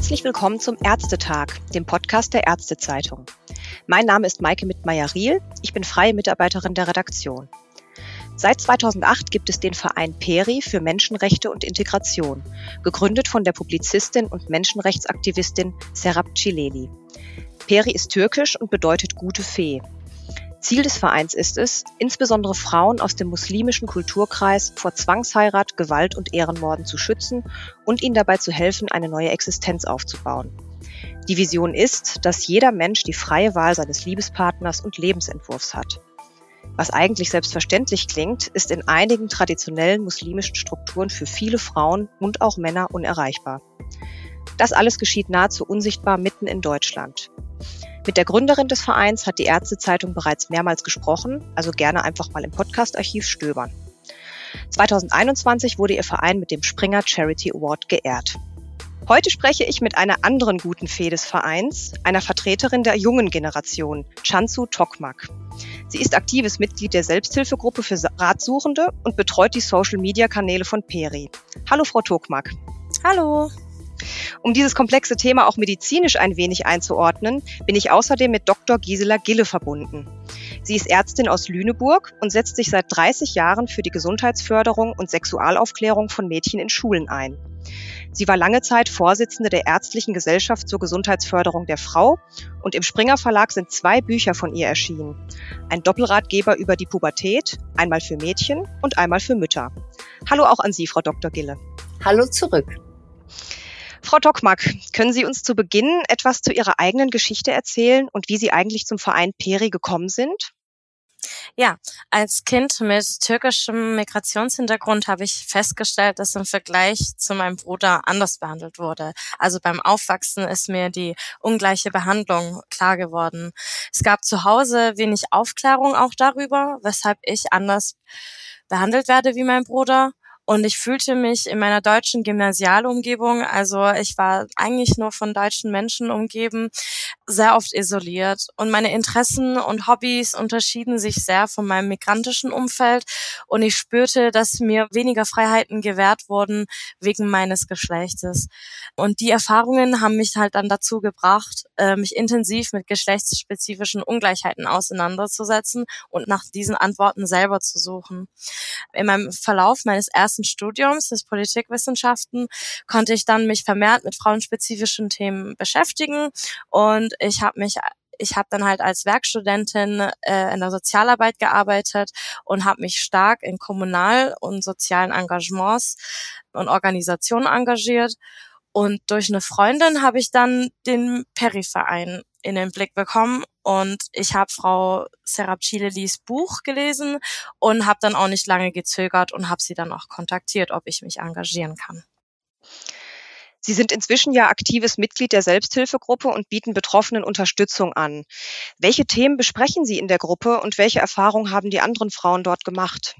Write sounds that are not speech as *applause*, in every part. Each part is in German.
Herzlich willkommen zum Ärztetag, dem Podcast der Ärztezeitung. Mein Name ist Maike Mittmeier-Riel. Ich bin freie Mitarbeiterin der Redaktion. Seit 2008 gibt es den Verein PERI für Menschenrechte und Integration, gegründet von der Publizistin und Menschenrechtsaktivistin Serap Cileli. PERI ist türkisch und bedeutet gute Fee. Ziel des Vereins ist es, insbesondere Frauen aus dem muslimischen Kulturkreis vor Zwangsheirat, Gewalt und Ehrenmorden zu schützen und ihnen dabei zu helfen, eine neue Existenz aufzubauen. Die Vision ist, dass jeder Mensch die freie Wahl seines Liebespartners und Lebensentwurfs hat. Was eigentlich selbstverständlich klingt, ist in einigen traditionellen muslimischen Strukturen für viele Frauen und auch Männer unerreichbar. Das alles geschieht nahezu unsichtbar mitten in Deutschland. Mit der Gründerin des Vereins hat die Ärztezeitung bereits mehrmals gesprochen, also gerne einfach mal im Podcast-Archiv stöbern. 2021 wurde ihr Verein mit dem Springer Charity Award geehrt. Heute spreche ich mit einer anderen guten Fee des Vereins, einer Vertreterin der jungen Generation, Chansu Tokmak. Sie ist aktives Mitglied der Selbsthilfegruppe für Ratsuchende und betreut die Social-Media-Kanäle von Peri. Hallo, Frau Tokmak. Hallo. Um dieses komplexe Thema auch medizinisch ein wenig einzuordnen, bin ich außerdem mit Dr. Gisela Gille verbunden. Sie ist Ärztin aus Lüneburg und setzt sich seit 30 Jahren für die Gesundheitsförderung und Sexualaufklärung von Mädchen in Schulen ein. Sie war lange Zeit Vorsitzende der Ärztlichen Gesellschaft zur Gesundheitsförderung der Frau und im Springer Verlag sind zwei Bücher von ihr erschienen. Ein Doppelratgeber über die Pubertät, einmal für Mädchen und einmal für Mütter. Hallo auch an Sie, Frau Dr. Gille. Hallo zurück. Frau Tockmack, können Sie uns zu Beginn etwas zu Ihrer eigenen Geschichte erzählen und wie Sie eigentlich zum Verein Peri gekommen sind? Ja, als Kind mit türkischem Migrationshintergrund habe ich festgestellt, dass im Vergleich zu meinem Bruder anders behandelt wurde. Also beim Aufwachsen ist mir die ungleiche Behandlung klar geworden. Es gab zu Hause wenig Aufklärung auch darüber, weshalb ich anders behandelt werde wie mein Bruder. Und ich fühlte mich in meiner deutschen Gymnasialumgebung, also ich war eigentlich nur von deutschen Menschen umgeben, sehr oft isoliert. Und meine Interessen und Hobbys unterschieden sich sehr von meinem migrantischen Umfeld. Und ich spürte, dass mir weniger Freiheiten gewährt wurden wegen meines Geschlechtes. Und die Erfahrungen haben mich halt dann dazu gebracht, äh, mich intensiv mit geschlechtsspezifischen Ungleichheiten auseinanderzusetzen und nach diesen Antworten selber zu suchen. In meinem Verlauf meines ersten ersten Studiums des Politikwissenschaften konnte ich dann mich vermehrt mit frauenspezifischen Themen beschäftigen und ich habe mich ich habe dann halt als Werkstudentin äh, in der Sozialarbeit gearbeitet und habe mich stark in kommunal- und sozialen Engagements und Organisationen engagiert. Und durch eine Freundin habe ich dann den Periverein in den Blick bekommen und ich habe Frau Serapcilelis Buch gelesen und habe dann auch nicht lange gezögert und habe sie dann auch kontaktiert, ob ich mich engagieren kann. Sie sind inzwischen ja aktives Mitglied der Selbsthilfegruppe und bieten Betroffenen Unterstützung an. Welche Themen besprechen Sie in der Gruppe und welche Erfahrungen haben die anderen Frauen dort gemacht?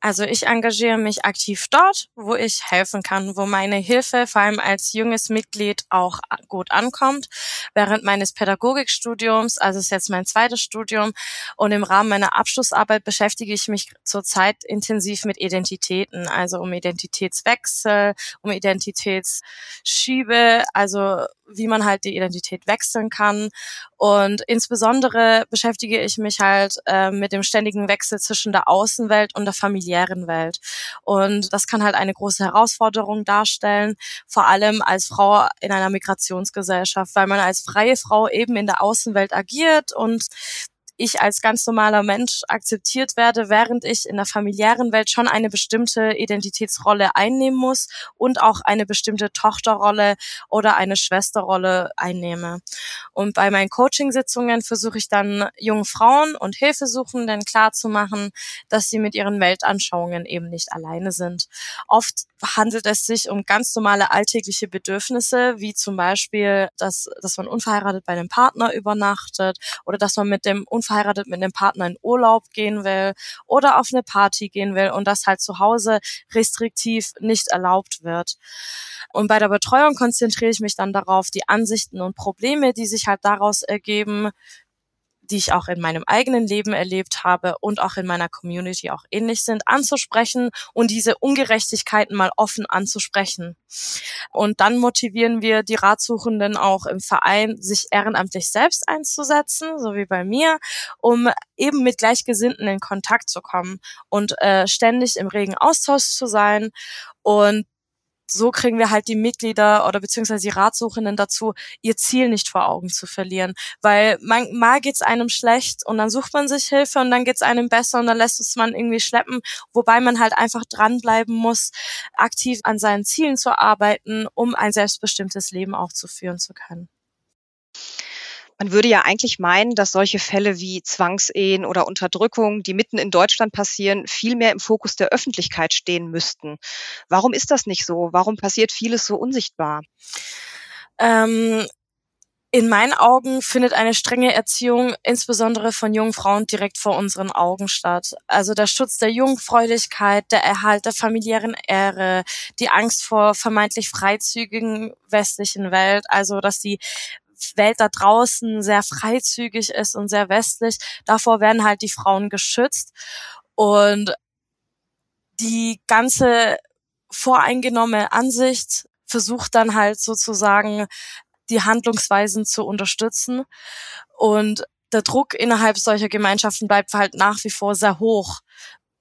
Also ich engagiere mich aktiv dort, wo ich helfen kann, wo meine Hilfe vor allem als junges Mitglied auch gut ankommt. Während meines Pädagogikstudiums, also ist jetzt mein zweites Studium und im Rahmen meiner Abschlussarbeit beschäftige ich mich zurzeit intensiv mit Identitäten, also um Identitätswechsel, um Identitätsschiebe, also wie man halt die Identität wechseln kann. Und insbesondere beschäftige ich mich halt äh, mit dem ständigen Wechsel zwischen der Außenwelt und der familiären Welt. Und das kann halt eine große Herausforderung darstellen, vor allem als Frau in einer Migrationsgesellschaft, weil man als freie Frau eben in der Außenwelt agiert und ich als ganz normaler Mensch akzeptiert werde, während ich in der familiären Welt schon eine bestimmte Identitätsrolle einnehmen muss und auch eine bestimmte Tochterrolle oder eine Schwesterrolle einnehme. Und bei meinen Coachingsitzungen versuche ich dann jungen Frauen und Hilfesuchenden klarzumachen, dass sie mit ihren Weltanschauungen eben nicht alleine sind. Oft handelt es sich um ganz normale alltägliche Bedürfnisse, wie zum Beispiel, dass, dass man unverheiratet bei einem Partner übernachtet oder dass man mit dem unverheirateten verheiratet mit einem Partner in Urlaub gehen will oder auf eine Party gehen will und das halt zu Hause restriktiv nicht erlaubt wird. Und bei der Betreuung konzentriere ich mich dann darauf, die Ansichten und Probleme, die sich halt daraus ergeben, die ich auch in meinem eigenen Leben erlebt habe und auch in meiner Community auch ähnlich sind, anzusprechen und diese Ungerechtigkeiten mal offen anzusprechen. Und dann motivieren wir die Ratsuchenden auch im Verein, sich ehrenamtlich selbst einzusetzen, so wie bei mir, um eben mit Gleichgesinnten in Kontakt zu kommen und äh, ständig im regen Austausch zu sein und so kriegen wir halt die Mitglieder oder beziehungsweise die Ratsuchenden dazu, ihr Ziel nicht vor Augen zu verlieren. Weil man, mal geht's einem schlecht und dann sucht man sich Hilfe und dann geht's einem besser und dann lässt es man irgendwie schleppen, wobei man halt einfach dranbleiben muss, aktiv an seinen Zielen zu arbeiten, um ein selbstbestimmtes Leben auch zu führen zu können. Man würde ja eigentlich meinen, dass solche Fälle wie Zwangsehen oder Unterdrückung, die mitten in Deutschland passieren, viel mehr im Fokus der Öffentlichkeit stehen müssten. Warum ist das nicht so? Warum passiert vieles so unsichtbar? Ähm, in meinen Augen findet eine strenge Erziehung insbesondere von jungen Frauen direkt vor unseren Augen statt. Also der Schutz der Jungfräulichkeit, der Erhalt der familiären Ehre, die Angst vor vermeintlich freizügigen westlichen Welt, also dass die Welt da draußen sehr freizügig ist und sehr westlich, davor werden halt die Frauen geschützt. Und die ganze voreingenommene Ansicht versucht dann halt sozusagen die Handlungsweisen zu unterstützen. Und der Druck innerhalb solcher Gemeinschaften bleibt halt nach wie vor sehr hoch.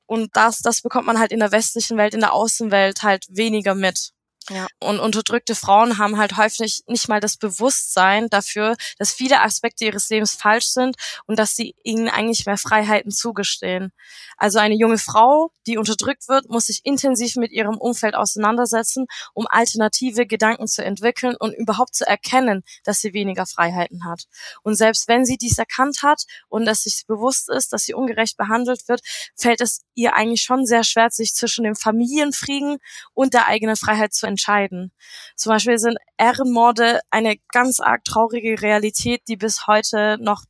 Und das, das bekommt man halt in der westlichen Welt, in der Außenwelt halt weniger mit. Ja. Und unterdrückte Frauen haben halt häufig nicht mal das Bewusstsein dafür, dass viele Aspekte ihres Lebens falsch sind und dass sie ihnen eigentlich mehr Freiheiten zugestehen. Also eine junge Frau, die unterdrückt wird, muss sich intensiv mit ihrem Umfeld auseinandersetzen, um alternative Gedanken zu entwickeln und überhaupt zu erkennen, dass sie weniger Freiheiten hat. Und selbst wenn sie dies erkannt hat und dass sich bewusst ist, dass sie ungerecht behandelt wird, fällt es ihr eigentlich schon sehr schwer, sich zwischen dem Familienfrieden und der eigenen Freiheit zu entscheiden entscheiden. Zum Beispiel sind Ehrenmorde eine ganz arg traurige Realität, die bis heute noch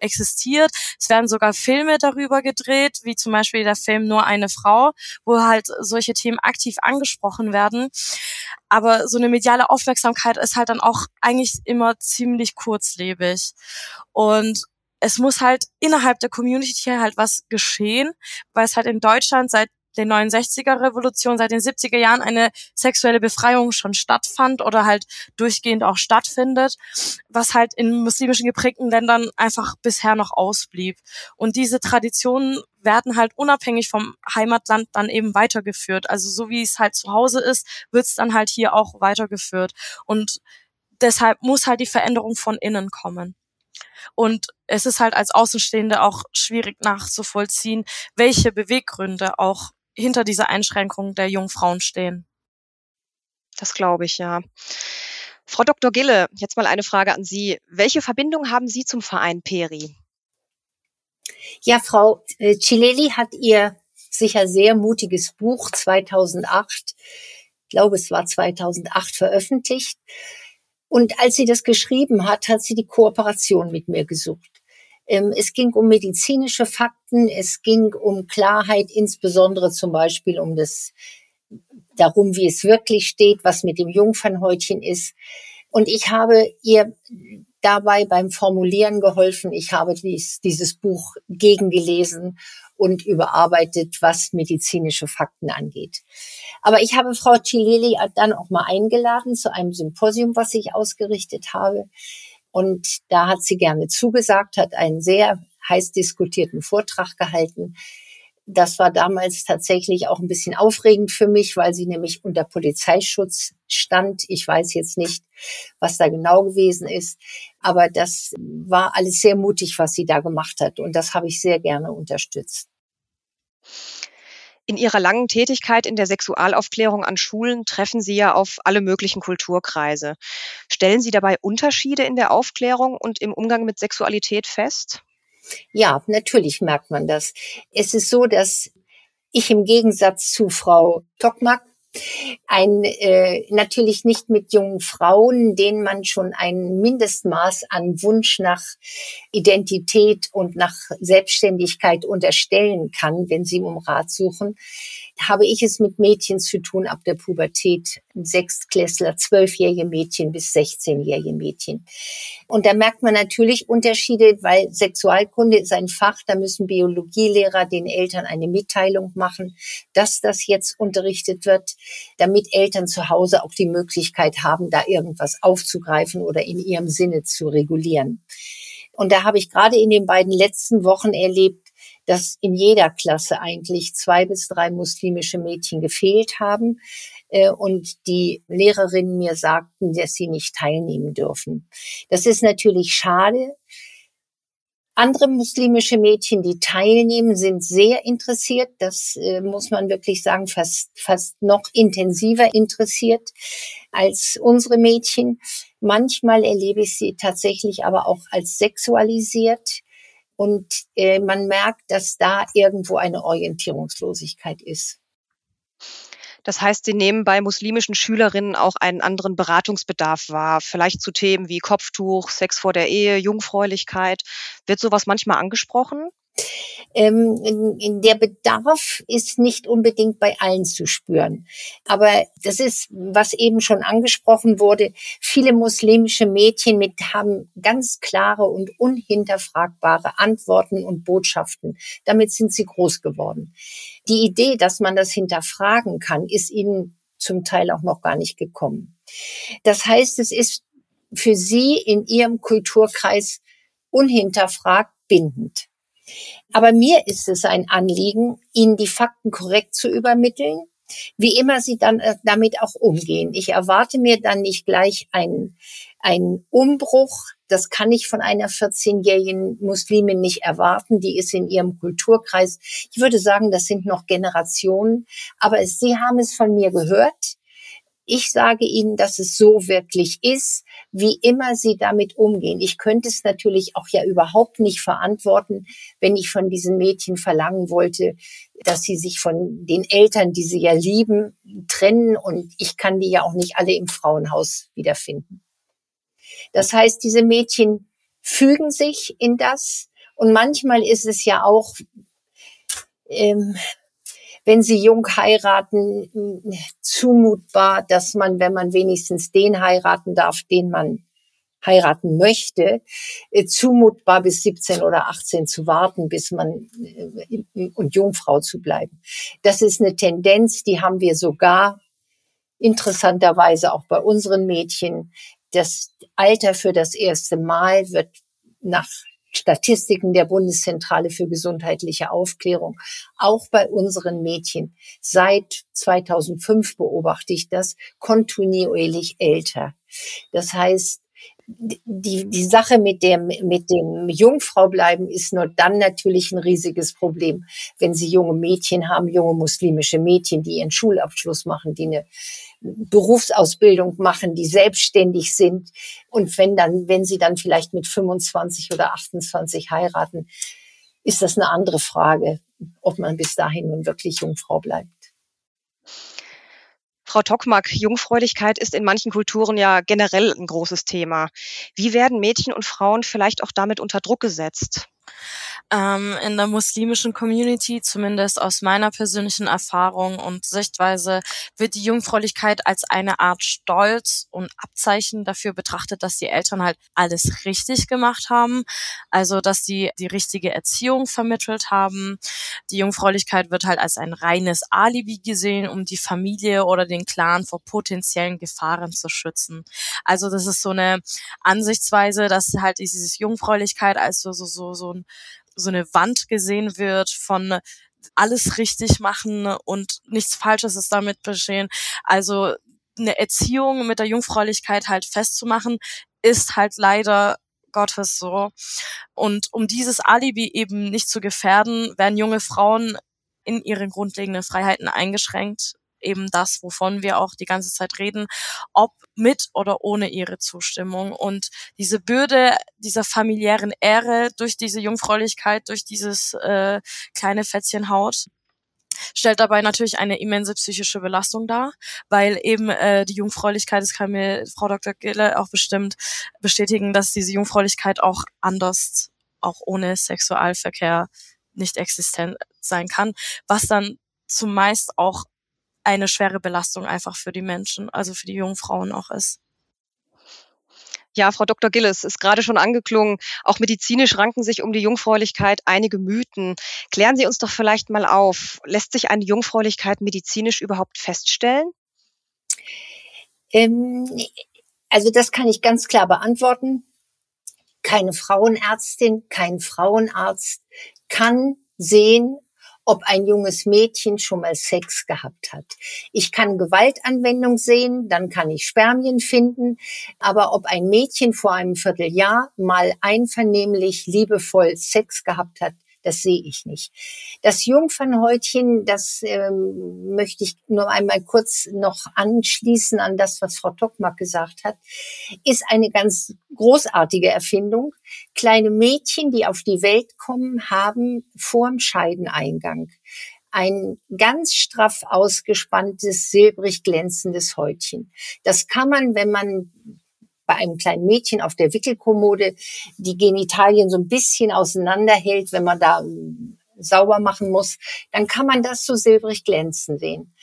existiert. Es werden sogar Filme darüber gedreht, wie zum Beispiel der Film Nur eine Frau, wo halt solche Themen aktiv angesprochen werden. Aber so eine mediale Aufmerksamkeit ist halt dann auch eigentlich immer ziemlich kurzlebig. Und es muss halt innerhalb der Community halt was geschehen, weil es halt in Deutschland seit der 69er Revolution seit den 70er Jahren eine sexuelle Befreiung schon stattfand oder halt durchgehend auch stattfindet, was halt in muslimischen geprägten Ländern einfach bisher noch ausblieb. Und diese Traditionen werden halt unabhängig vom Heimatland dann eben weitergeführt. Also so wie es halt zu Hause ist, wird es dann halt hier auch weitergeführt. Und deshalb muss halt die Veränderung von innen kommen. Und es ist halt als Außenstehende auch schwierig nachzuvollziehen, welche Beweggründe auch hinter dieser Einschränkung der jungen Frauen stehen. Das glaube ich, ja. Frau Dr. Gille, jetzt mal eine Frage an Sie. Welche Verbindung haben Sie zum Verein Peri? Ja, Frau äh, Cileli hat ihr sicher sehr mutiges Buch 2008, ich glaube es war 2008 veröffentlicht. Und als sie das geschrieben hat, hat sie die Kooperation mit mir gesucht. Ähm, es ging um medizinische Fakten, es ging um Klarheit, insbesondere zum Beispiel um das, darum, wie es wirklich steht, was mit dem Jungfernhäutchen ist. Und ich habe ihr dabei beim Formulieren geholfen. Ich habe dies, dieses Buch gegengelesen und überarbeitet, was medizinische Fakten angeht. Aber ich habe Frau Cileli dann auch mal eingeladen zu einem Symposium, was ich ausgerichtet habe. Und da hat sie gerne zugesagt, hat einen sehr heiß diskutierten Vortrag gehalten. Das war damals tatsächlich auch ein bisschen aufregend für mich, weil sie nämlich unter Polizeischutz stand. Ich weiß jetzt nicht, was da genau gewesen ist, aber das war alles sehr mutig, was sie da gemacht hat und das habe ich sehr gerne unterstützt. In Ihrer langen Tätigkeit in der Sexualaufklärung an Schulen treffen Sie ja auf alle möglichen Kulturkreise. Stellen Sie dabei Unterschiede in der Aufklärung und im Umgang mit Sexualität fest? Ja, natürlich merkt man das. Es ist so, dass ich im Gegensatz zu Frau Tokmak ein äh, natürlich nicht mit jungen Frauen, denen man schon ein Mindestmaß an Wunsch nach Identität und nach Selbstständigkeit unterstellen kann, wenn sie um Rat suchen. Habe ich es mit Mädchen zu tun ab der Pubertät. Sechstklässler, zwölfjährige Mädchen bis 16-jährige Mädchen. Und da merkt man natürlich Unterschiede, weil Sexualkunde ist ein Fach, da müssen Biologielehrer den Eltern eine Mitteilung machen, dass das jetzt unterrichtet wird, damit Eltern zu Hause auch die Möglichkeit haben, da irgendwas aufzugreifen oder in ihrem Sinne zu regulieren. Und da habe ich gerade in den beiden letzten Wochen erlebt, dass in jeder Klasse eigentlich zwei bis drei muslimische Mädchen gefehlt haben äh, und die Lehrerinnen mir sagten, dass sie nicht teilnehmen dürfen. Das ist natürlich schade. Andere muslimische Mädchen, die teilnehmen, sind sehr interessiert. Das äh, muss man wirklich sagen, fast, fast noch intensiver interessiert als unsere Mädchen. Manchmal erlebe ich sie tatsächlich aber auch als sexualisiert. Und äh, man merkt, dass da irgendwo eine Orientierungslosigkeit ist. Das heißt, Sie nehmen bei muslimischen Schülerinnen auch einen anderen Beratungsbedarf wahr, vielleicht zu Themen wie Kopftuch, Sex vor der Ehe, Jungfräulichkeit. Wird sowas manchmal angesprochen? Ähm, der Bedarf ist nicht unbedingt bei allen zu spüren. Aber das ist, was eben schon angesprochen wurde. Viele muslimische Mädchen mit haben ganz klare und unhinterfragbare Antworten und Botschaften. Damit sind sie groß geworden. Die Idee, dass man das hinterfragen kann, ist ihnen zum Teil auch noch gar nicht gekommen. Das heißt, es ist für sie in ihrem Kulturkreis unhinterfragt bindend. Aber mir ist es ein Anliegen, Ihnen die Fakten korrekt zu übermitteln, wie immer Sie dann äh, damit auch umgehen. Ich erwarte mir dann nicht gleich einen, einen Umbruch. Das kann ich von einer 14-jährigen Muslimin nicht erwarten. Die ist in ihrem Kulturkreis. Ich würde sagen, das sind noch Generationen. Aber es, Sie haben es von mir gehört. Ich sage Ihnen, dass es so wirklich ist, wie immer Sie damit umgehen. Ich könnte es natürlich auch ja überhaupt nicht verantworten, wenn ich von diesen Mädchen verlangen wollte, dass sie sich von den Eltern, die sie ja lieben, trennen. Und ich kann die ja auch nicht alle im Frauenhaus wiederfinden. Das heißt, diese Mädchen fügen sich in das. Und manchmal ist es ja auch, ähm, wenn sie jung heiraten, zumutbar, dass man, wenn man wenigstens den heiraten darf, den man heiraten möchte, äh, zumutbar bis 17 oder 18 zu warten, bis man äh, und Jungfrau zu bleiben. Das ist eine Tendenz, die haben wir sogar interessanterweise auch bei unseren Mädchen. Das Alter für das erste Mal wird nach Statistiken der Bundeszentrale für gesundheitliche Aufklärung, auch bei unseren Mädchen. Seit 2005 beobachte ich das kontinuierlich älter. Das heißt, die, die Sache mit dem, mit dem Jungfrau bleiben ist nur dann natürlich ein riesiges Problem, wenn sie junge Mädchen haben, junge muslimische Mädchen, die ihren Schulabschluss machen, die eine Berufsausbildung machen, die selbstständig sind. Und wenn dann, wenn sie dann vielleicht mit 25 oder 28 heiraten, ist das eine andere Frage, ob man bis dahin nun wirklich Jungfrau bleibt. Frau Tockmark, Jungfräulichkeit ist in manchen Kulturen ja generell ein großes Thema. Wie werden Mädchen und Frauen vielleicht auch damit unter Druck gesetzt? Ähm, in der muslimischen Community, zumindest aus meiner persönlichen Erfahrung und Sichtweise, wird die Jungfräulichkeit als eine Art Stolz und Abzeichen dafür betrachtet, dass die Eltern halt alles richtig gemacht haben. Also, dass sie die richtige Erziehung vermittelt haben. Die Jungfräulichkeit wird halt als ein reines Alibi gesehen, um die Familie oder den Clan vor potenziellen Gefahren zu schützen. Also, das ist so eine Ansichtsweise, dass halt dieses Jungfräulichkeit als so, so, so, so ein so eine Wand gesehen wird von alles richtig machen und nichts Falsches ist damit geschehen. Also eine Erziehung mit der Jungfräulichkeit halt festzumachen, ist halt leider Gottes so. Und um dieses Alibi eben nicht zu gefährden, werden junge Frauen in ihren grundlegenden Freiheiten eingeschränkt eben das, wovon wir auch die ganze Zeit reden, ob mit oder ohne ihre Zustimmung. Und diese Bürde dieser familiären Ehre durch diese Jungfräulichkeit, durch dieses äh, kleine Fätzchen Haut, stellt dabei natürlich eine immense psychische Belastung dar, weil eben äh, die Jungfräulichkeit, das kann mir Frau Dr. Gille auch bestimmt bestätigen, dass diese Jungfräulichkeit auch anders, auch ohne Sexualverkehr nicht existent sein kann, was dann zumeist auch eine schwere Belastung einfach für die Menschen, also für die jungen Frauen auch ist. Ja, Frau Dr. Gilles ist gerade schon angeklungen. Auch medizinisch ranken sich um die Jungfräulichkeit einige Mythen. Klären Sie uns doch vielleicht mal auf. Lässt sich eine Jungfräulichkeit medizinisch überhaupt feststellen? Ähm, also das kann ich ganz klar beantworten. Keine Frauenärztin, kein Frauenarzt kann sehen, ob ein junges Mädchen schon mal Sex gehabt hat. Ich kann Gewaltanwendung sehen, dann kann ich Spermien finden, aber ob ein Mädchen vor einem Vierteljahr mal einvernehmlich liebevoll Sex gehabt hat, das sehe ich nicht. Das Jungfernhäutchen, das ähm, möchte ich nur einmal kurz noch anschließen an das, was Frau Tockmark gesagt hat, ist eine ganz großartige Erfindung. Kleine Mädchen, die auf die Welt kommen, haben vorm Scheideneingang ein ganz straff ausgespanntes, silbrig glänzendes Häutchen. Das kann man, wenn man bei einem kleinen Mädchen auf der Wickelkommode die Genitalien so ein bisschen auseinanderhält, wenn man da ähm, sauber machen muss, dann kann man das so silbrig glänzen sehen.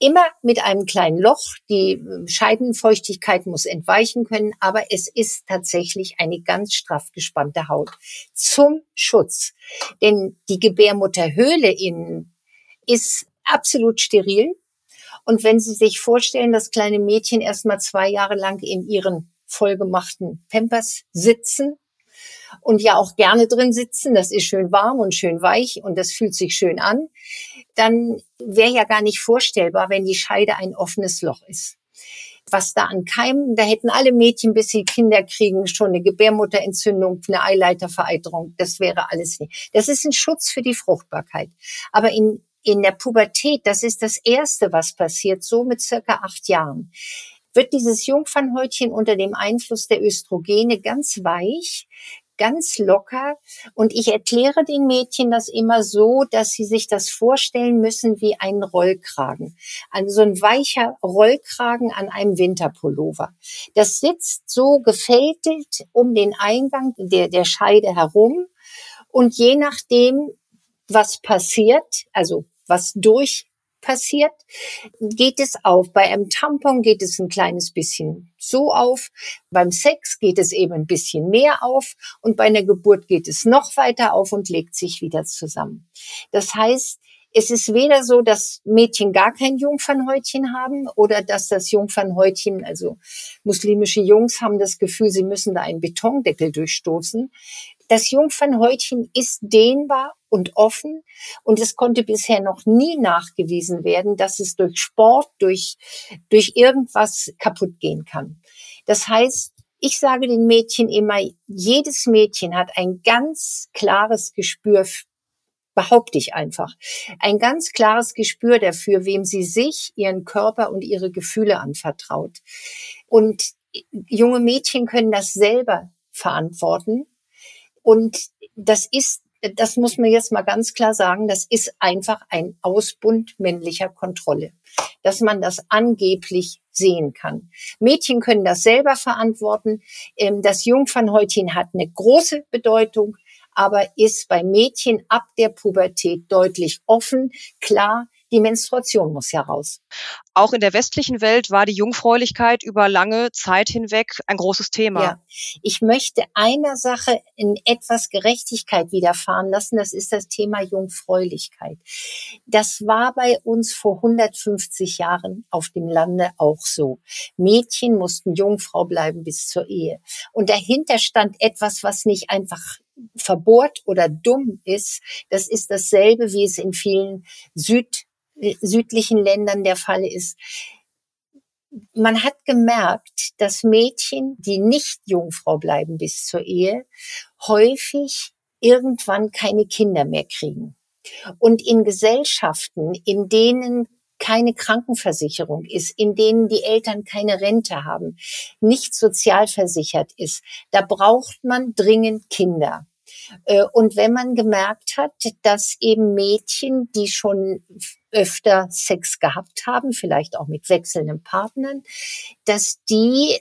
Immer mit einem kleinen Loch. Die ähm, Scheidenfeuchtigkeit muss entweichen können, aber es ist tatsächlich eine ganz straff gespannte Haut zum Schutz. Denn die Gebärmutterhöhle innen ist absolut steril. Und wenn Sie sich vorstellen, dass kleine Mädchen erst mal zwei Jahre lang in ihren vollgemachten Pampers sitzen und ja auch gerne drin sitzen. Das ist schön warm und schön weich und das fühlt sich schön an. Dann wäre ja gar nicht vorstellbar, wenn die Scheide ein offenes Loch ist. Was da an Keimen, da hätten alle Mädchen, bis sie Kinder kriegen, schon eine Gebärmutterentzündung, eine Eileitervereiterung. Das wäre alles nicht. Das ist ein Schutz für die Fruchtbarkeit. Aber in, in der Pubertät, das ist das Erste, was passiert, so mit circa acht Jahren wird dieses Jungfernhäutchen unter dem Einfluss der Östrogene ganz weich, ganz locker. Und ich erkläre den Mädchen das immer so, dass sie sich das vorstellen müssen wie einen Rollkragen. Also so ein weicher Rollkragen an einem Winterpullover. Das sitzt so gefältelt um den Eingang der, der Scheide herum. Und je nachdem, was passiert, also was durch passiert, geht es auf. Bei einem Tampon geht es ein kleines bisschen so auf. Beim Sex geht es eben ein bisschen mehr auf. Und bei einer Geburt geht es noch weiter auf und legt sich wieder zusammen. Das heißt, es ist weder so, dass Mädchen gar kein Jungfernhäutchen haben oder dass das Jungfernhäutchen, also muslimische Jungs haben das Gefühl, sie müssen da einen Betondeckel durchstoßen. Das Jungfernhäutchen ist dehnbar und offen und es konnte bisher noch nie nachgewiesen werden, dass es durch Sport, durch, durch irgendwas kaputt gehen kann. Das heißt, ich sage den Mädchen immer, jedes Mädchen hat ein ganz klares Gespür, behaupte ich einfach, ein ganz klares Gespür dafür, wem sie sich, ihren Körper und ihre Gefühle anvertraut. Und junge Mädchen können das selber verantworten und das ist, das muss man jetzt mal ganz klar sagen, das ist einfach ein Ausbund männlicher Kontrolle, dass man das angeblich sehen kann. Mädchen können das selber verantworten. Ähm, das Jungfernhäutchen hat eine große Bedeutung, aber ist bei Mädchen ab der Pubertät deutlich offen, klar, die Menstruation muss ja raus. Auch in der westlichen Welt war die Jungfräulichkeit über lange Zeit hinweg ein großes Thema. Ja. Ich möchte einer Sache in etwas Gerechtigkeit widerfahren lassen. Das ist das Thema Jungfräulichkeit. Das war bei uns vor 150 Jahren auf dem Lande auch so. Mädchen mussten Jungfrau bleiben bis zur Ehe. Und dahinter stand etwas, was nicht einfach verbohrt oder dumm ist. Das ist dasselbe, wie es in vielen Süd südlichen Ländern der Fall ist. Man hat gemerkt, dass Mädchen, die nicht Jungfrau bleiben bis zur Ehe, häufig irgendwann keine Kinder mehr kriegen. Und in Gesellschaften, in denen keine Krankenversicherung ist, in denen die Eltern keine Rente haben, nicht sozialversichert ist, da braucht man dringend Kinder. Äh, und wenn man gemerkt hat, dass eben Mädchen, die schon öfter Sex gehabt haben, vielleicht auch mit wechselnden Partnern, dass die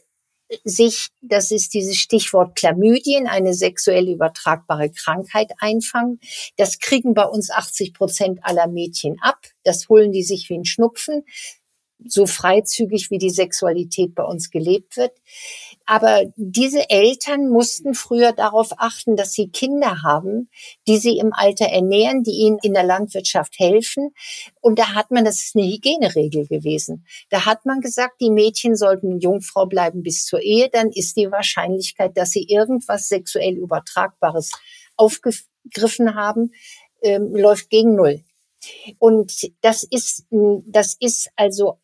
sich, das ist dieses Stichwort Chlamydien, eine sexuell übertragbare Krankheit einfangen. Das kriegen bei uns 80 Prozent aller Mädchen ab. Das holen die sich wie ein Schnupfen so freizügig wie die Sexualität bei uns gelebt wird. Aber diese Eltern mussten früher darauf achten, dass sie Kinder haben, die sie im Alter ernähren, die ihnen in der Landwirtschaft helfen. Und da hat man, das ist eine Hygieneregel gewesen. Da hat man gesagt, die Mädchen sollten Jungfrau bleiben bis zur Ehe. Dann ist die Wahrscheinlichkeit, dass sie irgendwas sexuell Übertragbares aufgegriffen haben, ähm, läuft gegen Null. Und das ist, das ist also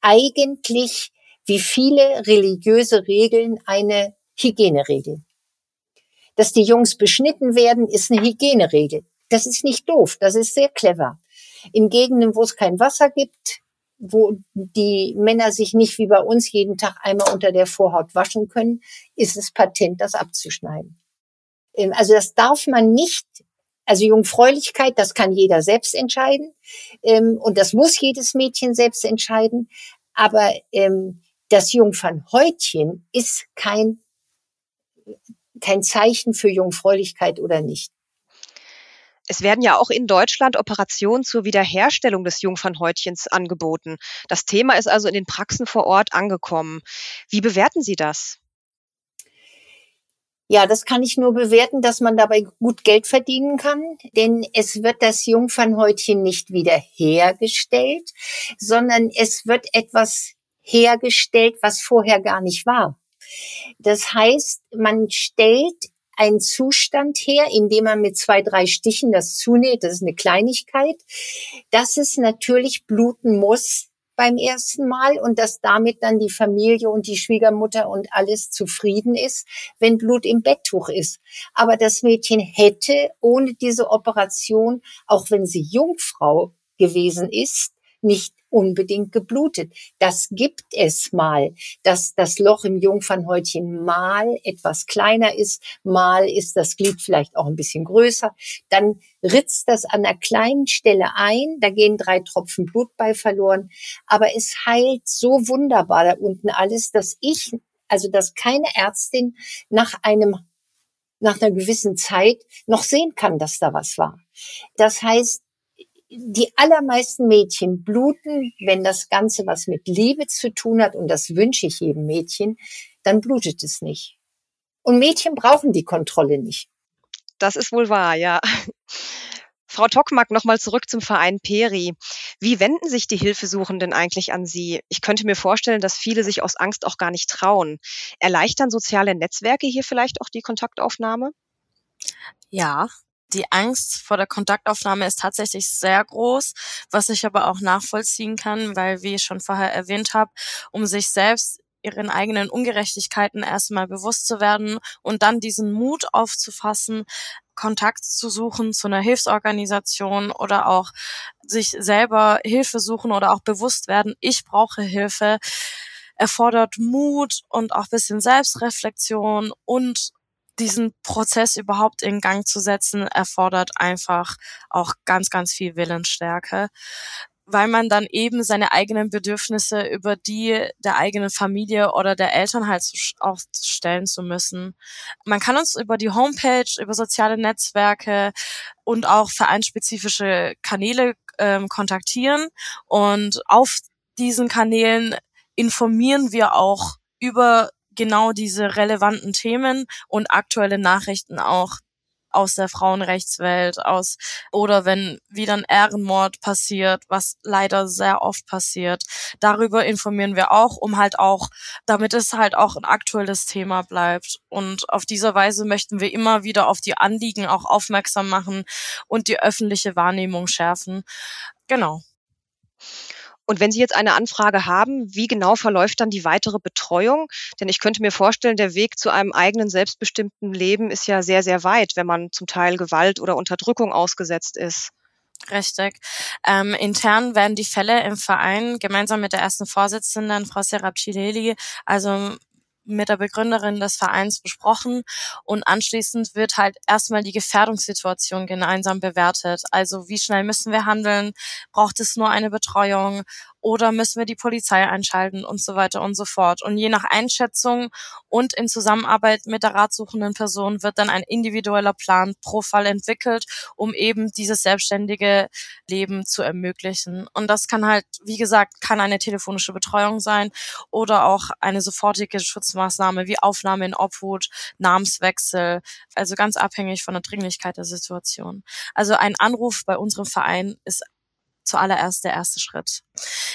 eigentlich wie viele religiöse Regeln eine Hygieneregel. Dass die Jungs beschnitten werden, ist eine Hygieneregel. Das ist nicht doof, das ist sehr clever. In Gegenden, wo es kein Wasser gibt, wo die Männer sich nicht wie bei uns jeden Tag einmal unter der Vorhaut waschen können, ist es patent, das abzuschneiden. Ähm, also das darf man nicht, also Jungfräulichkeit, das kann jeder selbst entscheiden ähm, und das muss jedes Mädchen selbst entscheiden. Aber ähm, das Jungfernhäutchen ist kein, kein Zeichen für Jungfräulichkeit oder nicht. Es werden ja auch in Deutschland Operationen zur Wiederherstellung des Jungfernhäutchens angeboten. Das Thema ist also in den Praxen vor Ort angekommen. Wie bewerten Sie das? Ja, das kann ich nur bewerten, dass man dabei gut Geld verdienen kann, denn es wird das Jungfernhäutchen nicht wiederhergestellt, sondern es wird etwas hergestellt, was vorher gar nicht war. Das heißt, man stellt einen Zustand her, indem man mit zwei, drei Stichen das zunäht. Das ist eine Kleinigkeit. Dass es natürlich bluten muss beim ersten Mal und dass damit dann die Familie und die Schwiegermutter und alles zufrieden ist, wenn Blut im Betttuch ist. Aber das Mädchen hätte ohne diese Operation, auch wenn sie Jungfrau gewesen ist, nicht unbedingt geblutet. Das gibt es mal, dass das Loch im Jungfernhäutchen mal etwas kleiner ist, mal ist das Glied vielleicht auch ein bisschen größer. Dann ritzt das an einer kleinen Stelle ein, da gehen drei Tropfen Blut bei verloren, aber es heilt so wunderbar da unten alles, dass ich, also dass keine Ärztin nach einem nach einer gewissen Zeit noch sehen kann, dass da was war. Das heißt, die allermeisten Mädchen bluten, wenn das Ganze was mit Liebe zu tun hat, und das wünsche ich jedem Mädchen, dann blutet es nicht. Und Mädchen brauchen die Kontrolle nicht. Das ist wohl wahr, ja. Frau Tockmark, nochmal zurück zum Verein Peri. Wie wenden sich die Hilfesuchenden eigentlich an Sie? Ich könnte mir vorstellen, dass viele sich aus Angst auch gar nicht trauen. Erleichtern soziale Netzwerke hier vielleicht auch die Kontaktaufnahme? Ja, die Angst vor der Kontaktaufnahme ist tatsächlich sehr groß, was ich aber auch nachvollziehen kann, weil, wie ich schon vorher erwähnt habe, um sich selbst ihren eigenen Ungerechtigkeiten erstmal bewusst zu werden und dann diesen Mut aufzufassen, Kontakt zu suchen zu einer Hilfsorganisation oder auch sich selber Hilfe suchen oder auch bewusst werden, ich brauche Hilfe, erfordert Mut und auch bisschen Selbstreflexion und diesen Prozess überhaupt in Gang zu setzen, erfordert einfach auch ganz, ganz viel Willensstärke weil man dann eben seine eigenen Bedürfnisse über die der eigenen Familie oder der Eltern halt auch stellen zu müssen. Man kann uns über die Homepage, über soziale Netzwerke und auch vereinsspezifische Kanäle ähm, kontaktieren und auf diesen Kanälen informieren wir auch über genau diese relevanten Themen und aktuelle Nachrichten auch aus der Frauenrechtswelt, aus oder wenn wieder ein Ehrenmord passiert, was leider sehr oft passiert. Darüber informieren wir auch, um halt auch, damit es halt auch ein aktuelles Thema bleibt. Und auf diese Weise möchten wir immer wieder auf die Anliegen auch aufmerksam machen und die öffentliche Wahrnehmung schärfen. Genau. Und wenn Sie jetzt eine Anfrage haben, wie genau verläuft dann die weitere Betreuung? Denn ich könnte mir vorstellen, der Weg zu einem eigenen selbstbestimmten Leben ist ja sehr, sehr weit, wenn man zum Teil Gewalt oder Unterdrückung ausgesetzt ist. Richtig. Ähm, intern werden die Fälle im Verein gemeinsam mit der ersten Vorsitzenden, Frau Serap Chileli, also mit der Begründerin des Vereins besprochen und anschließend wird halt erstmal die Gefährdungssituation gemeinsam bewertet. Also wie schnell müssen wir handeln? Braucht es nur eine Betreuung? Oder müssen wir die Polizei einschalten und so weiter und so fort. Und je nach Einschätzung und in Zusammenarbeit mit der ratsuchenden Person wird dann ein individueller Plan pro Fall entwickelt, um eben dieses selbstständige Leben zu ermöglichen. Und das kann halt, wie gesagt, kann eine telefonische Betreuung sein oder auch eine sofortige Schutzmaßnahme wie Aufnahme in Obhut, Namenswechsel, also ganz abhängig von der Dringlichkeit der Situation. Also ein Anruf bei unserem Verein ist zuallererst der erste Schritt.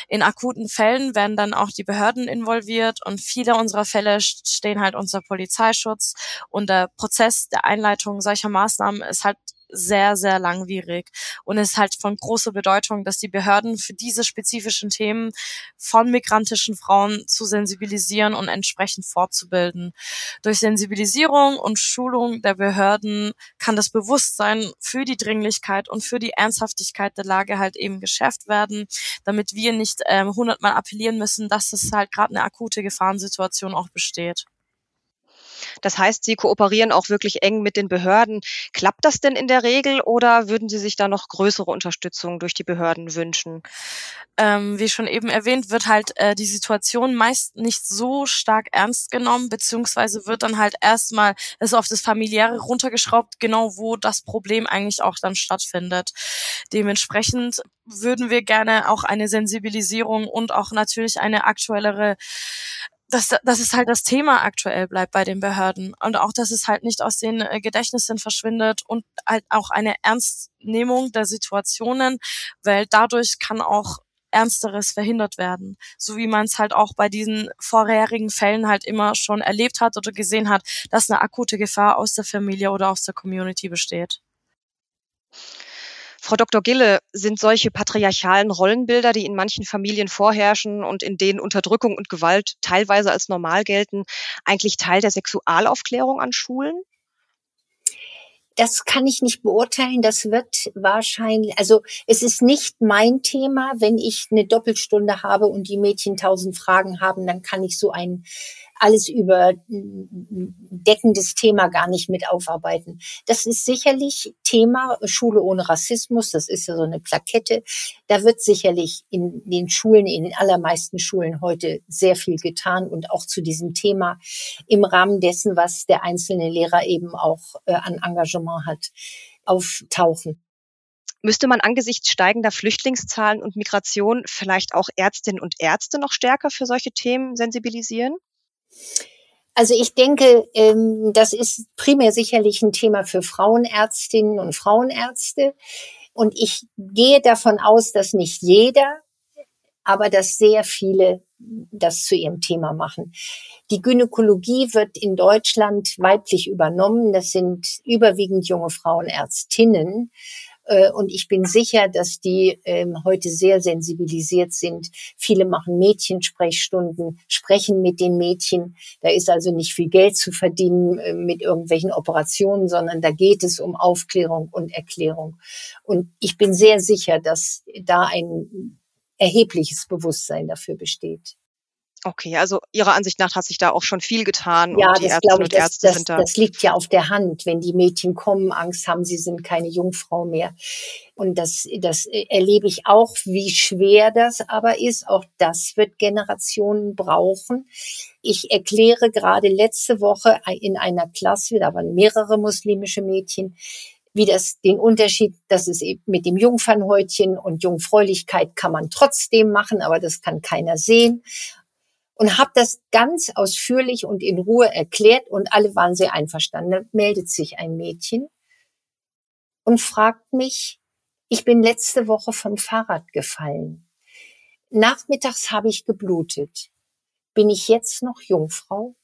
In akuten Fällen werden dann auch die Behörden involviert und viele unserer Fälle stehen halt unter Polizeischutz und der Prozess der Einleitung solcher Maßnahmen ist halt sehr, sehr langwierig. Und es ist halt von großer Bedeutung, dass die Behörden für diese spezifischen Themen von migrantischen Frauen zu sensibilisieren und entsprechend fortzubilden. Durch Sensibilisierung und Schulung der Behörden kann das Bewusstsein für die Dringlichkeit und für die Ernsthaftigkeit der Lage halt eben geschärft werden, damit wir nicht ähm, hundertmal appellieren müssen, dass es halt gerade eine akute Gefahrensituation auch besteht. Das heißt, Sie kooperieren auch wirklich eng mit den Behörden. Klappt das denn in der Regel oder würden Sie sich da noch größere Unterstützung durch die Behörden wünschen? Ähm, wie schon eben erwähnt, wird halt äh, die Situation meist nicht so stark ernst genommen, beziehungsweise wird dann halt erstmal es auf das Familiäre runtergeschraubt, genau wo das Problem eigentlich auch dann stattfindet. Dementsprechend würden wir gerne auch eine Sensibilisierung und auch natürlich eine aktuellere dass, dass es halt das Thema aktuell bleibt bei den Behörden und auch, dass es halt nicht aus den äh, Gedächtnissen verschwindet und halt auch eine Ernstnehmung der Situationen, weil dadurch kann auch Ernsteres verhindert werden. So wie man es halt auch bei diesen vorherigen Fällen halt immer schon erlebt hat oder gesehen hat, dass eine akute Gefahr aus der Familie oder aus der Community besteht. Frau Dr. Gille, sind solche patriarchalen Rollenbilder, die in manchen Familien vorherrschen und in denen Unterdrückung und Gewalt teilweise als normal gelten, eigentlich Teil der Sexualaufklärung an Schulen? Das kann ich nicht beurteilen. Das wird wahrscheinlich, also es ist nicht mein Thema. Wenn ich eine Doppelstunde habe und die Mädchen tausend Fragen haben, dann kann ich so ein alles überdeckendes Thema gar nicht mit aufarbeiten. Das ist sicherlich Thema Schule ohne Rassismus. Das ist ja so eine Plakette. Da wird sicherlich in den Schulen, in den allermeisten Schulen heute sehr viel getan und auch zu diesem Thema im Rahmen dessen, was der einzelne Lehrer eben auch äh, an Engagement hat, auftauchen. Müsste man angesichts steigender Flüchtlingszahlen und Migration vielleicht auch Ärztinnen und Ärzte noch stärker für solche Themen sensibilisieren? Also ich denke, ähm, das ist primär sicherlich ein Thema für Frauenärztinnen und Frauenärzte. Und ich gehe davon aus, dass nicht jeder, aber dass sehr viele das zu ihrem Thema machen. Die Gynäkologie wird in Deutschland weiblich übernommen. Das sind überwiegend junge Frauenärztinnen. Äh, und ich bin sicher, dass die ähm, heute sehr sensibilisiert sind. Viele machen Mädchensprechstunden, sprechen mit den Mädchen. Da ist also nicht viel Geld zu verdienen äh, mit irgendwelchen Operationen, sondern da geht es um Aufklärung und Erklärung. Und ich bin sehr sicher, dass da ein erhebliches Bewusstsein dafür besteht. Okay, also Ihrer Ansicht nach hat sich da auch schon viel getan. Ja, und die das glaube ich, das, das, da das liegt ja auf der Hand. Wenn die Mädchen kommen, Angst haben, sie sind keine Jungfrau mehr. Und das, das erlebe ich auch, wie schwer das aber ist. Auch das wird Generationen brauchen. Ich erkläre gerade letzte Woche in einer Klasse, da waren mehrere muslimische Mädchen, wie das den Unterschied, dass es eben mit dem Jungfernhäutchen und Jungfräulichkeit kann man trotzdem machen, aber das kann keiner sehen und habe das ganz ausführlich und in Ruhe erklärt und alle waren sehr einverstanden. Da meldet sich ein Mädchen und fragt mich, ich bin letzte Woche vom Fahrrad gefallen. Nachmittags habe ich geblutet. Bin ich jetzt noch Jungfrau?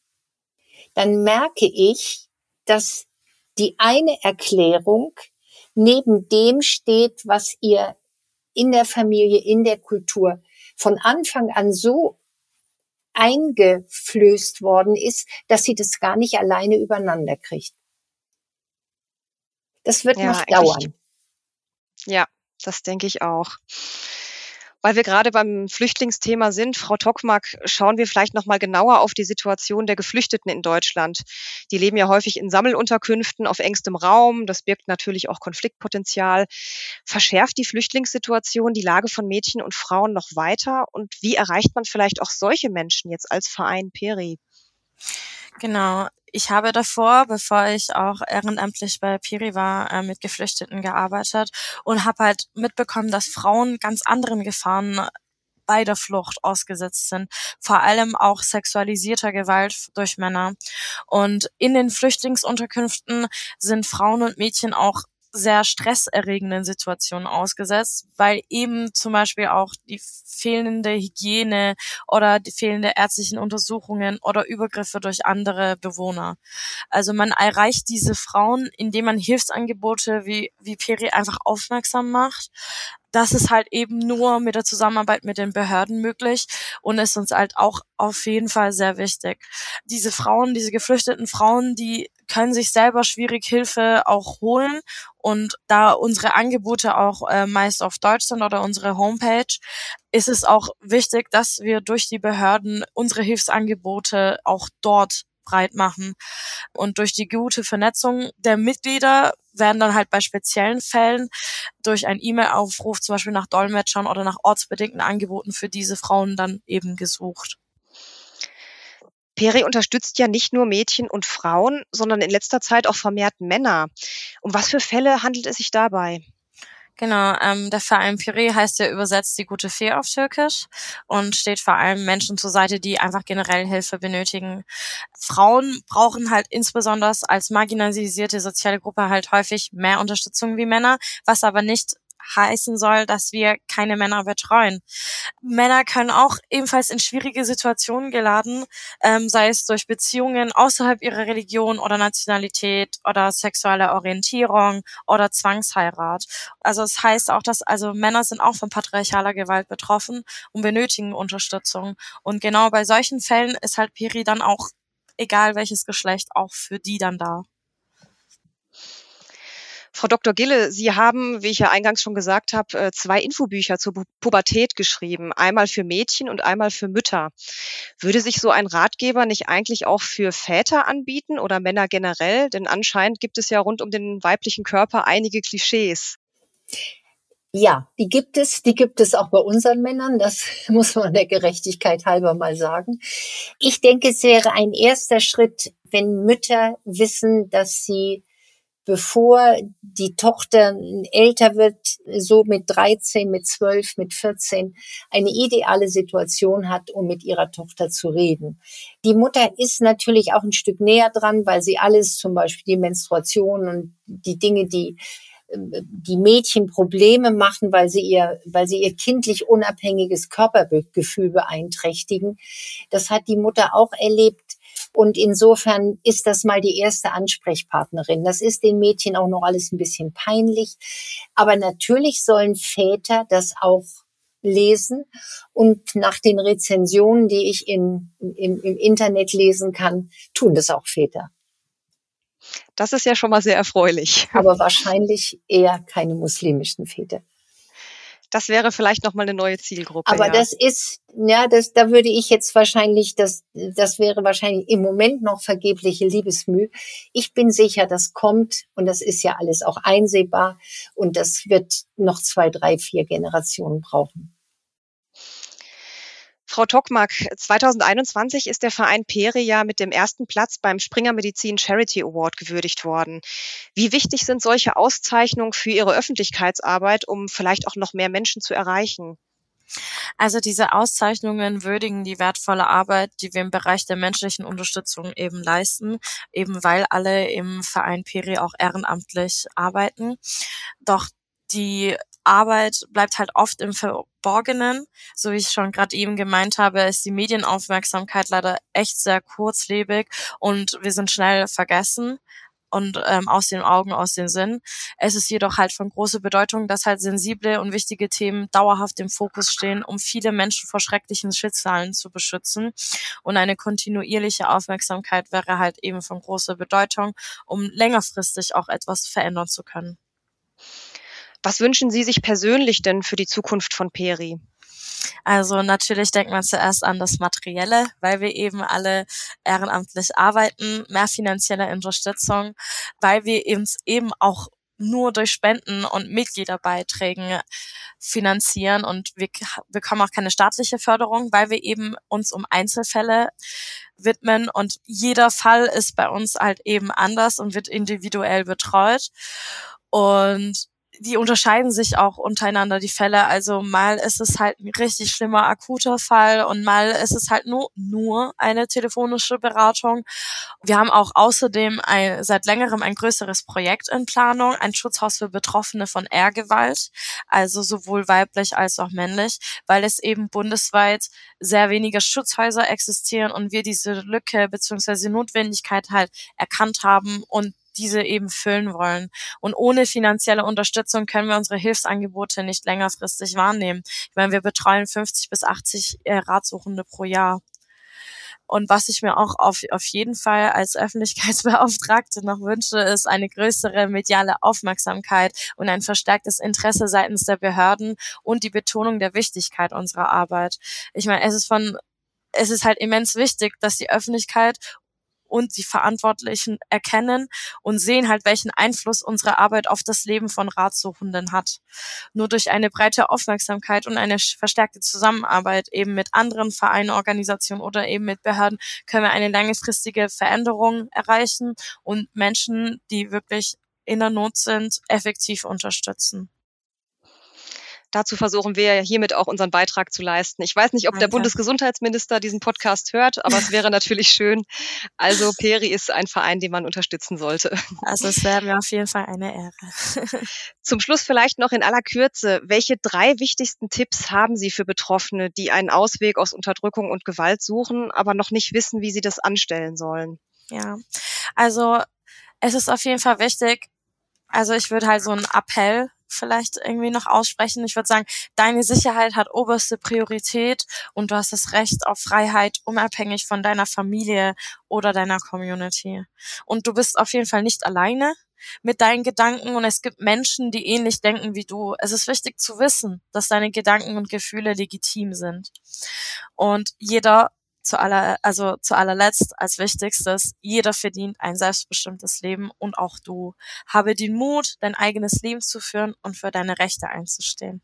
Dann merke ich, dass die eine Erklärung neben dem steht, was ihr in der Familie, in der Kultur von Anfang an so eingeflößt worden ist, dass sie das gar nicht alleine übereinander kriegt. Das wird ja, noch dauern. Ja, das denke ich auch. Weil wir gerade beim Flüchtlingsthema sind, Frau Tockmark, schauen wir vielleicht noch mal genauer auf die Situation der Geflüchteten in Deutschland. Die leben ja häufig in Sammelunterkünften auf engstem Raum. Das birgt natürlich auch Konfliktpotenzial. Verschärft die Flüchtlingssituation die Lage von Mädchen und Frauen noch weiter? Und wie erreicht man vielleicht auch solche Menschen jetzt als Verein Peri? Genau. Ich habe davor, bevor ich auch ehrenamtlich bei Piri war, äh, mit Geflüchteten gearbeitet und habe halt mitbekommen, dass Frauen ganz anderen Gefahren bei der Flucht ausgesetzt sind, vor allem auch sexualisierter Gewalt durch Männer. Und in den Flüchtlingsunterkünften sind Frauen und Mädchen auch sehr stresserregenden Situationen ausgesetzt, weil eben zum Beispiel auch die fehlende Hygiene oder die fehlende ärztlichen Untersuchungen oder Übergriffe durch andere Bewohner. Also man erreicht diese Frauen, indem man Hilfsangebote wie, wie Peri einfach aufmerksam macht, das ist halt eben nur mit der Zusammenarbeit mit den Behörden möglich und ist uns halt auch auf jeden Fall sehr wichtig. Diese Frauen, diese geflüchteten Frauen, die können sich selber schwierig Hilfe auch holen und da unsere Angebote auch äh, meist auf Deutsch sind oder unsere Homepage, ist es auch wichtig, dass wir durch die Behörden unsere Hilfsangebote auch dort breit machen. Und durch die gute Vernetzung der Mitglieder werden dann halt bei speziellen Fällen durch einen E-Mail-Aufruf zum Beispiel nach Dolmetschern oder nach ortsbedingten Angeboten für diese Frauen dann eben gesucht. Peri unterstützt ja nicht nur Mädchen und Frauen, sondern in letzter Zeit auch vermehrt Männer. Um was für Fälle handelt es sich dabei? Genau, ähm, der Verein Piri heißt ja übersetzt die gute Fee auf Türkisch und steht vor allem Menschen zur Seite, die einfach generell Hilfe benötigen. Frauen brauchen halt insbesondere als marginalisierte soziale Gruppe halt häufig mehr Unterstützung wie Männer, was aber nicht heißen soll, dass wir keine Männer betreuen. Männer können auch ebenfalls in schwierige Situationen geladen, ähm, sei es durch Beziehungen außerhalb ihrer Religion oder Nationalität oder sexuelle Orientierung oder Zwangsheirat. Also es heißt auch, dass also Männer sind auch von patriarchaler Gewalt betroffen und benötigen Unterstützung. Und genau bei solchen Fällen ist halt Peri dann auch egal welches Geschlecht auch für die dann da. Frau Dr. Gille, Sie haben, wie ich ja eingangs schon gesagt habe, äh, zwei Infobücher zur Pubertät geschrieben, einmal für Mädchen und einmal für Mütter. Würde sich so ein Ratgeber nicht eigentlich auch für Väter anbieten oder Männer generell? Denn anscheinend gibt es ja rund um den weiblichen Körper einige Klischees. Ja, die gibt es. Die gibt es auch bei unseren Männern. Das *laughs* muss man der Gerechtigkeit halber mal sagen. Ich denke, es wäre ein erster Schritt, wenn Mütter wissen, dass sie bevor die Tochter älter wird, so mit 13, mit 12, mit 14, eine ideale Situation hat, um mit ihrer Tochter zu reden. Die Mutter ist natürlich auch ein Stück näher dran, weil sie alles, zum Beispiel die Menstruation und die Dinge, die die Mädchen Probleme machen, weil sie ihr, weil sie ihr kindlich unabhängiges Körpergefühl beeinträchtigen. Das hat die Mutter auch erlebt und insofern ist das mal die erste Ansprechpartnerin. Das ist den Mädchen auch noch alles ein bisschen peinlich. Aber natürlich sollen Väter das auch lesen und nach den Rezensionen, die ich in, im, im Internet lesen kann, tun das auch Väter. Das ist ja schon mal sehr erfreulich. Aber wahrscheinlich eher keine muslimischen Väter. Das wäre vielleicht noch mal eine neue Zielgruppe. Aber ja. das ist, ja, das, da würde ich jetzt wahrscheinlich, das, das wäre wahrscheinlich im Moment noch vergebliche Liebesmüh. Ich bin sicher, das kommt und das ist ja alles auch einsehbar und das wird noch zwei, drei, vier Generationen brauchen. Frau Tockmark, 2021 ist der Verein Peri ja mit dem ersten Platz beim Springer Medizin Charity Award gewürdigt worden. Wie wichtig sind solche Auszeichnungen für Ihre Öffentlichkeitsarbeit, um vielleicht auch noch mehr Menschen zu erreichen? Also diese Auszeichnungen würdigen die wertvolle Arbeit, die wir im Bereich der menschlichen Unterstützung eben leisten, eben weil alle im Verein Peri auch ehrenamtlich arbeiten. Doch die Arbeit bleibt halt oft im Verborgenen. So wie ich schon gerade eben gemeint habe, ist die Medienaufmerksamkeit leider echt sehr kurzlebig und wir sind schnell vergessen und ähm, aus den Augen, aus den Sinn. Es ist jedoch halt von großer Bedeutung, dass halt sensible und wichtige Themen dauerhaft im Fokus stehen, um viele Menschen vor schrecklichen Schicksalen zu beschützen. Und eine kontinuierliche Aufmerksamkeit wäre halt eben von großer Bedeutung, um längerfristig auch etwas verändern zu können. Was wünschen Sie sich persönlich denn für die Zukunft von Peri? Also natürlich denkt man zuerst an das Materielle, weil wir eben alle ehrenamtlich arbeiten, mehr finanzielle Unterstützung, weil wir uns eben auch nur durch Spenden und Mitgliederbeiträgen finanzieren und wir bekommen auch keine staatliche Förderung, weil wir eben uns um Einzelfälle widmen und jeder Fall ist bei uns halt eben anders und wird individuell betreut und die unterscheiden sich auch untereinander, die Fälle. Also mal ist es halt ein richtig schlimmer akuter Fall und mal ist es halt nur, nur eine telefonische Beratung. Wir haben auch außerdem ein, seit längerem ein größeres Projekt in Planung, ein Schutzhaus für Betroffene von Ehrgewalt, also sowohl weiblich als auch männlich, weil es eben bundesweit sehr wenige Schutzhäuser existieren und wir diese Lücke beziehungsweise Notwendigkeit halt erkannt haben und diese eben füllen wollen. Und ohne finanzielle Unterstützung können wir unsere Hilfsangebote nicht längerfristig wahrnehmen. Ich meine, wir betreuen 50 bis 80 äh, Ratsuchende pro Jahr. Und was ich mir auch auf, auf jeden Fall als *laughs* Öffentlichkeitsbeauftragte noch wünsche, ist eine größere mediale Aufmerksamkeit und ein verstärktes Interesse seitens der Behörden und die Betonung der Wichtigkeit unserer Arbeit. Ich meine, es ist von es ist halt immens wichtig, dass die Öffentlichkeit und die Verantwortlichen erkennen und sehen halt, welchen Einfluss unsere Arbeit auf das Leben von Ratsuchenden hat. Nur durch eine breite Aufmerksamkeit und eine verstärkte Zusammenarbeit eben mit anderen Vereinen, Organisationen oder eben mit Behörden können wir eine langfristige Veränderung erreichen und Menschen, die wirklich in der Not sind, effektiv unterstützen. Dazu versuchen wir ja hiermit auch unseren Beitrag zu leisten. Ich weiß nicht, ob der Bundesgesundheitsminister diesen Podcast hört, aber es wäre *laughs* natürlich schön. Also Peri ist ein Verein, den man unterstützen sollte. Also es wäre mir auf jeden Fall eine Ehre. *laughs* Zum Schluss vielleicht noch in aller Kürze, welche drei wichtigsten Tipps haben Sie für Betroffene, die einen Ausweg aus Unterdrückung und Gewalt suchen, aber noch nicht wissen, wie sie das anstellen sollen? Ja, also es ist auf jeden Fall wichtig, also ich würde halt so einen Appell vielleicht irgendwie noch aussprechen. Ich würde sagen, deine Sicherheit hat oberste Priorität und du hast das Recht auf Freiheit, unabhängig von deiner Familie oder deiner Community. Und du bist auf jeden Fall nicht alleine mit deinen Gedanken und es gibt Menschen, die ähnlich denken wie du. Es ist wichtig zu wissen, dass deine Gedanken und Gefühle legitim sind. Und jeder zu aller, also zu allerletzt als wichtigstes, jeder verdient ein selbstbestimmtes Leben und auch du. Habe den Mut, dein eigenes Leben zu führen und für deine Rechte einzustehen.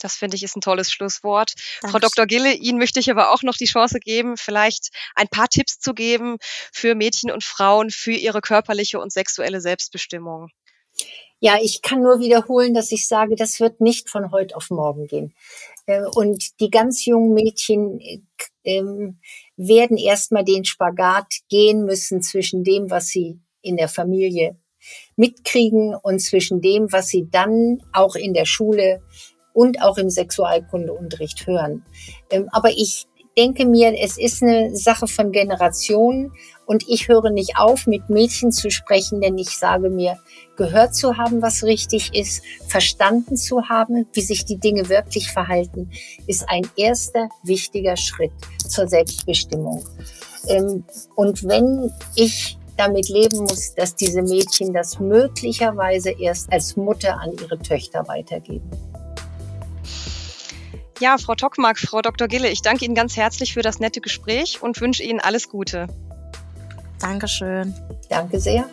Das finde ich ist ein tolles Schlusswort. Dankeschön. Frau Dr. Gille, Ihnen möchte ich aber auch noch die Chance geben, vielleicht ein paar Tipps zu geben für Mädchen und Frauen für ihre körperliche und sexuelle Selbstbestimmung. Ja, ich kann nur wiederholen, dass ich sage, das wird nicht von heute auf morgen gehen. Äh, und die ganz jungen Mädchen äh, ähm, werden erstmal den Spagat gehen müssen zwischen dem, was sie in der Familie mitkriegen und zwischen dem, was sie dann auch in der Schule und auch im Sexualkundeunterricht hören. Ähm, aber ich denke mir, es ist eine Sache von Generationen und ich höre nicht auf, mit Mädchen zu sprechen, denn ich sage mir, gehört zu haben, was richtig ist, verstanden zu haben, wie sich die Dinge wirklich verhalten, ist ein erster wichtiger Schritt zur Selbstbestimmung. Ähm, und wenn ich damit leben muss, dass diese Mädchen das möglicherweise erst als Mutter an ihre Töchter weitergeben. Ja, Frau Tockmark, Frau Dr. Gille, ich danke Ihnen ganz herzlich für das nette Gespräch und wünsche Ihnen alles Gute. Dankeschön. Danke sehr.